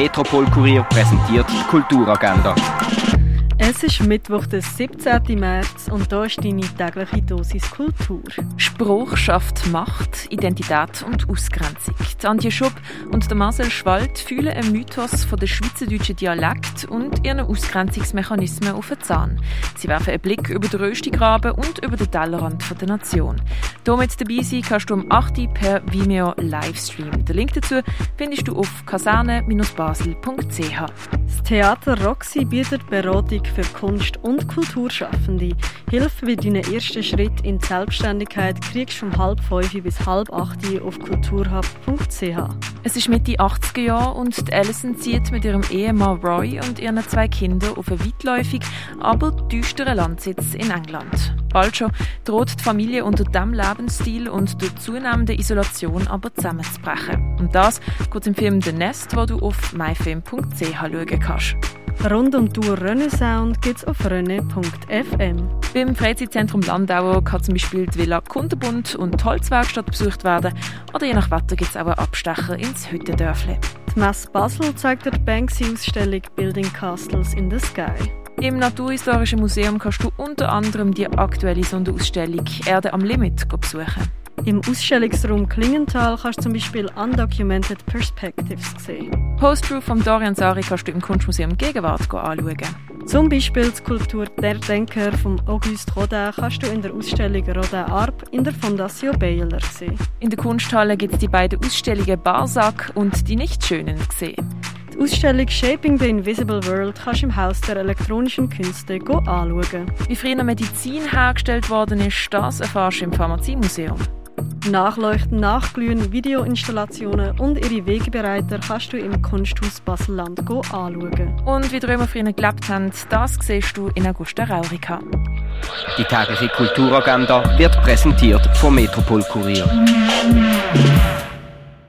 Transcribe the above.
Metropol Kurier präsentiert die Kulturagenda. Es ist Mittwoch, der 17. März und da ist deine tägliche Dosis Kultur. Spruch schafft Macht, Identität und Ausgrenzung. Die Antje Schupp und der Marcel Schwald fühlen einen Mythos von der schweizerdeutschen Dialekt und ihren Ausgrenzungsmechanismen auf den Zahn. Sie werfen einen Blick über den Röstigraben und über den Tellerrand der Nation. Damit dabei sein kannst du um 8 Uhr per Vimeo Livestream. Den Link dazu findest du auf kaserne-basel.ch. Das Theater Roxy bietet Beratung für Kunst- und Kulturschaffende. Hilfe bei deinen ersten Schritt in die Selbstständigkeit kriegst du um halb fünf bis halb acht auf kulturhub.ch. Es ist Mitte 80er Jahre und Alison zieht mit ihrem Ehemann Roy und ihren zwei Kindern auf einen weitläufig, aber düsteren Landsitz in England. Bald schon droht die Familie unter diesem Lebensstil und der zunehmenden Isolation aber zusammenzubrechen. Und das geht im Film The Nest, wo du auf myfilm.ch schauen kannst. Rund um die Tour Renaissance gibt es auf renne.fm. Beim Freizeitzentrum Landau kann zum Beispiel die Villa Kundenbund und die Holzwerkstatt besucht werden. Oder je nach Wetter gibt es auch einen Abstecher ins Hüttendörfli. Die Messe Basel zeigt die Banksy-Ausstellung Building Castles in the Sky. Im Naturhistorischen Museum kannst du unter anderem die aktuelle Sonderausstellung Erde am Limit besuchen. Im Ausstellungsraum Klingenthal kannst du zum Beispiel Undocumented Perspectives sehen. Post-Truth von Dorian Sari kannst du im Kunstmuseum Gegenwart anschauen. Zum Beispiel die Skulptur Der Denker von Auguste Rodin kannst du in der Ausstellung Rodin Arp in der Fondation Baylor sehen. In der Kunsthalle gibt es die beiden Ausstellungen Barsack und Die Nichtschönen sehen. Die Ausstellung Shaping the Invisible World kannst du im Haus der elektronischen Künste anschauen. Wie früher Medizin hergestellt worden ist, das erfährst du im Pharmaziemuseum. Nachleuchten, Nachglühen, Videoinstallationen und ihre Wegebereiter kannst du im Kunsthaus Baselland anschauen. Und wie die Römer früher gelebt haben, das siehst du in Augusta Raurica. Die tägliche Kulturagenda wird präsentiert vom Metropol Kurier.